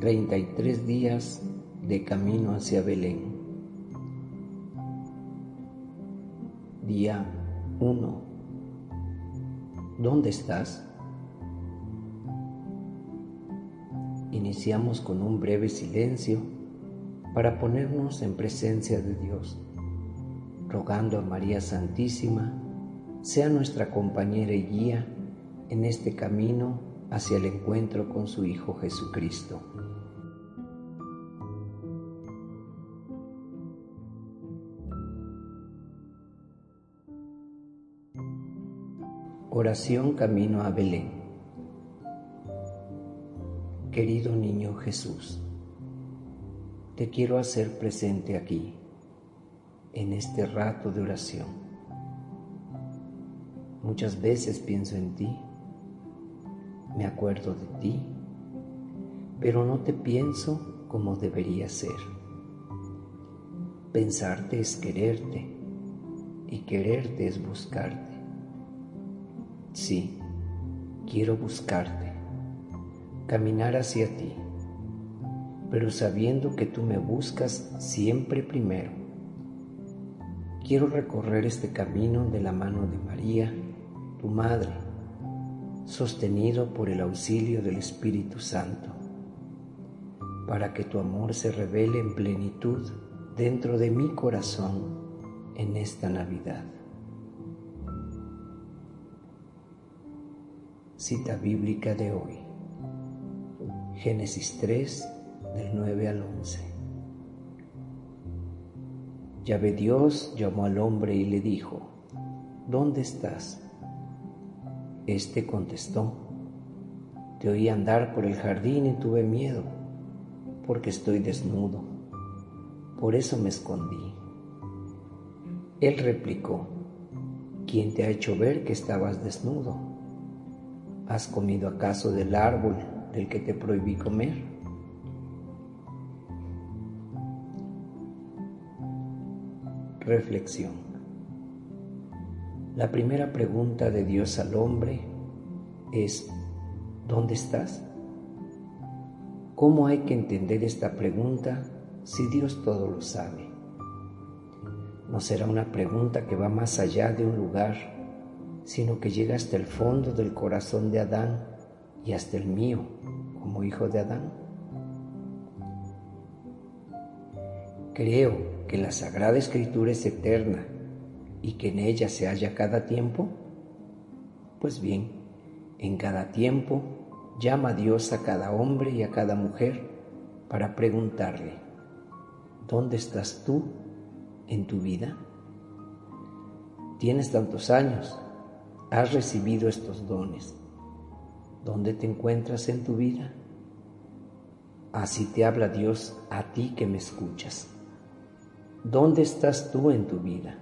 33 días de camino hacia Belén. Día 1. ¿Dónde estás? Iniciamos con un breve silencio para ponernos en presencia de Dios, rogando a María Santísima sea nuestra compañera y guía en este camino hacia el encuentro con su Hijo Jesucristo. Oración Camino a Belén. Querido niño Jesús, te quiero hacer presente aquí, en este rato de oración. Muchas veces pienso en ti, me acuerdo de ti, pero no te pienso como debería ser. Pensarte es quererte y quererte es buscarte. Sí, quiero buscarte, caminar hacia ti, pero sabiendo que tú me buscas siempre primero. Quiero recorrer este camino de la mano de María, tu Madre, sostenido por el auxilio del Espíritu Santo, para que tu amor se revele en plenitud dentro de mi corazón en esta Navidad. Cita bíblica de hoy. Génesis 3, del 9 al 11. Yahvé Dios llamó al hombre y le dijo, ¿Dónde estás? Este contestó, Te oí andar por el jardín y tuve miedo, porque estoy desnudo. Por eso me escondí. Él replicó, ¿quién te ha hecho ver que estabas desnudo? ¿Has comido acaso del árbol del que te prohibí comer? Reflexión. La primera pregunta de Dios al hombre es, ¿dónde estás? ¿Cómo hay que entender esta pregunta si Dios todo lo sabe? No será una pregunta que va más allá de un lugar sino que llega hasta el fondo del corazón de Adán y hasta el mío como hijo de Adán. Creo que la Sagrada Escritura es eterna y que en ella se halla cada tiempo. Pues bien, en cada tiempo llama Dios a cada hombre y a cada mujer para preguntarle, ¿dónde estás tú en tu vida? Tienes tantos años, has recibido estos dones. ¿Dónde te encuentras en tu vida? Así te habla Dios a ti que me escuchas. ¿Dónde estás tú en tu vida?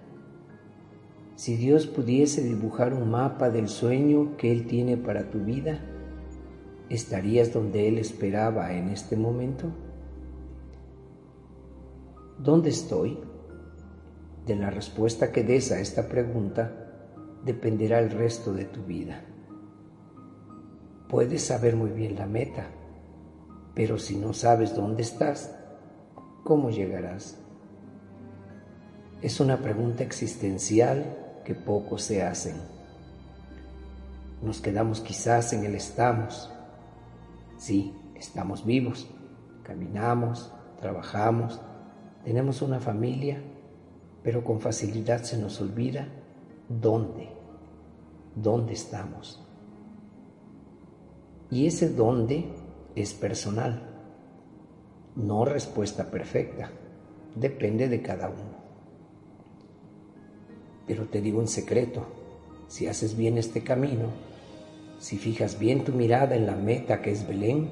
Si Dios pudiese dibujar un mapa del sueño que Él tiene para tu vida, ¿estarías donde Él esperaba en este momento? ¿Dónde estoy? De la respuesta que des a esta pregunta, dependerá el resto de tu vida. Puedes saber muy bien la meta, pero si no sabes dónde estás, ¿cómo llegarás? Es una pregunta existencial que pocos se hacen. Nos quedamos quizás en el estamos. Sí, estamos vivos, caminamos, trabajamos, tenemos una familia, pero con facilidad se nos olvida dónde, dónde estamos. Y ese dónde es personal, no respuesta perfecta, depende de cada uno. Pero te digo un secreto, si haces bien este camino, si fijas bien tu mirada en la meta que es Belén,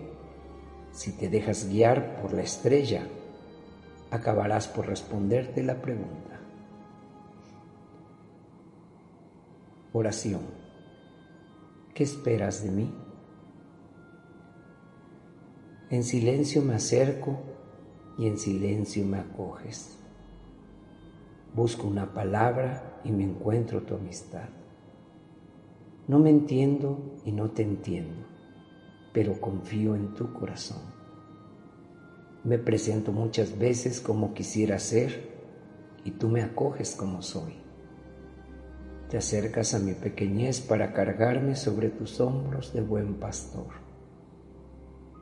si te dejas guiar por la estrella, acabarás por responderte la pregunta. Oración. ¿Qué esperas de mí? En silencio me acerco y en silencio me acoges. Busco una palabra y me encuentro tu amistad. No me entiendo y no te entiendo, pero confío en tu corazón. Me presento muchas veces como quisiera ser y tú me acoges como soy. Te acercas a mi pequeñez para cargarme sobre tus hombros de buen pastor.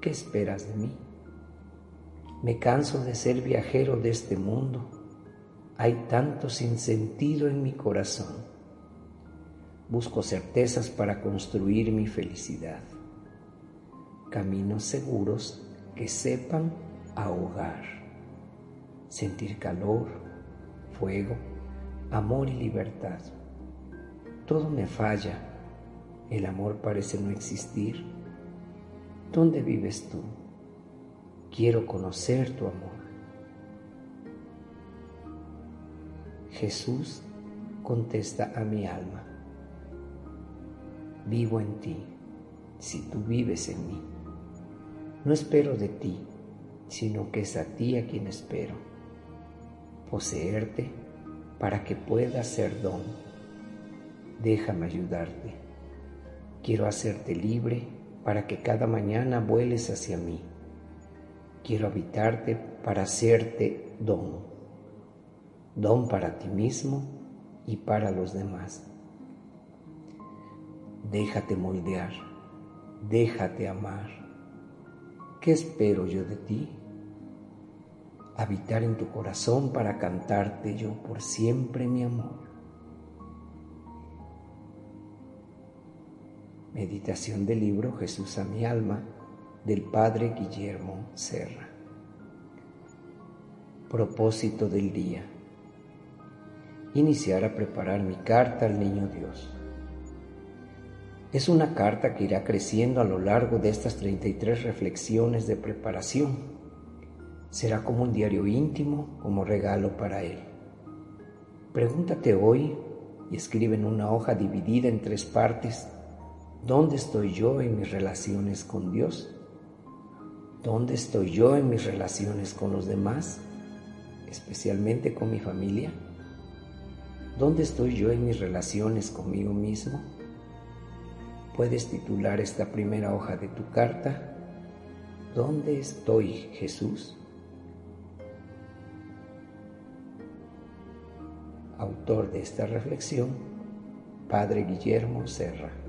¿Qué esperas de mí? Me canso de ser viajero de este mundo. Hay tanto sinsentido en mi corazón. Busco certezas para construir mi felicidad. Caminos seguros que sepan ahogar. Sentir calor, fuego, amor y libertad. Todo me falla. El amor parece no existir. ¿Dónde vives tú? Quiero conocer tu amor. Jesús contesta a mi alma. Vivo en ti, si tú vives en mí. No espero de ti, sino que es a ti a quien espero. Poseerte para que puedas ser don. Déjame ayudarte. Quiero hacerte libre para que cada mañana vueles hacia mí quiero habitarte para hacerte don, don para ti mismo y para los demás. Déjate moldear, déjate amar. ¿Qué espero yo de ti? Habitar en tu corazón para cantarte yo por siempre mi amor. Meditación del libro Jesús a mi alma del Padre Guillermo Serra. Propósito del día. Iniciar a preparar mi carta al Niño Dios. Es una carta que irá creciendo a lo largo de estas 33 reflexiones de preparación. Será como un diario íntimo, como regalo para Él. Pregúntate hoy y escribe en una hoja dividida en tres partes, ¿dónde estoy yo en mis relaciones con Dios? ¿Dónde estoy yo en mis relaciones con los demás, especialmente con mi familia? ¿Dónde estoy yo en mis relaciones conmigo mismo? Puedes titular esta primera hoja de tu carta, ¿Dónde estoy, Jesús? Autor de esta reflexión, Padre Guillermo Serra.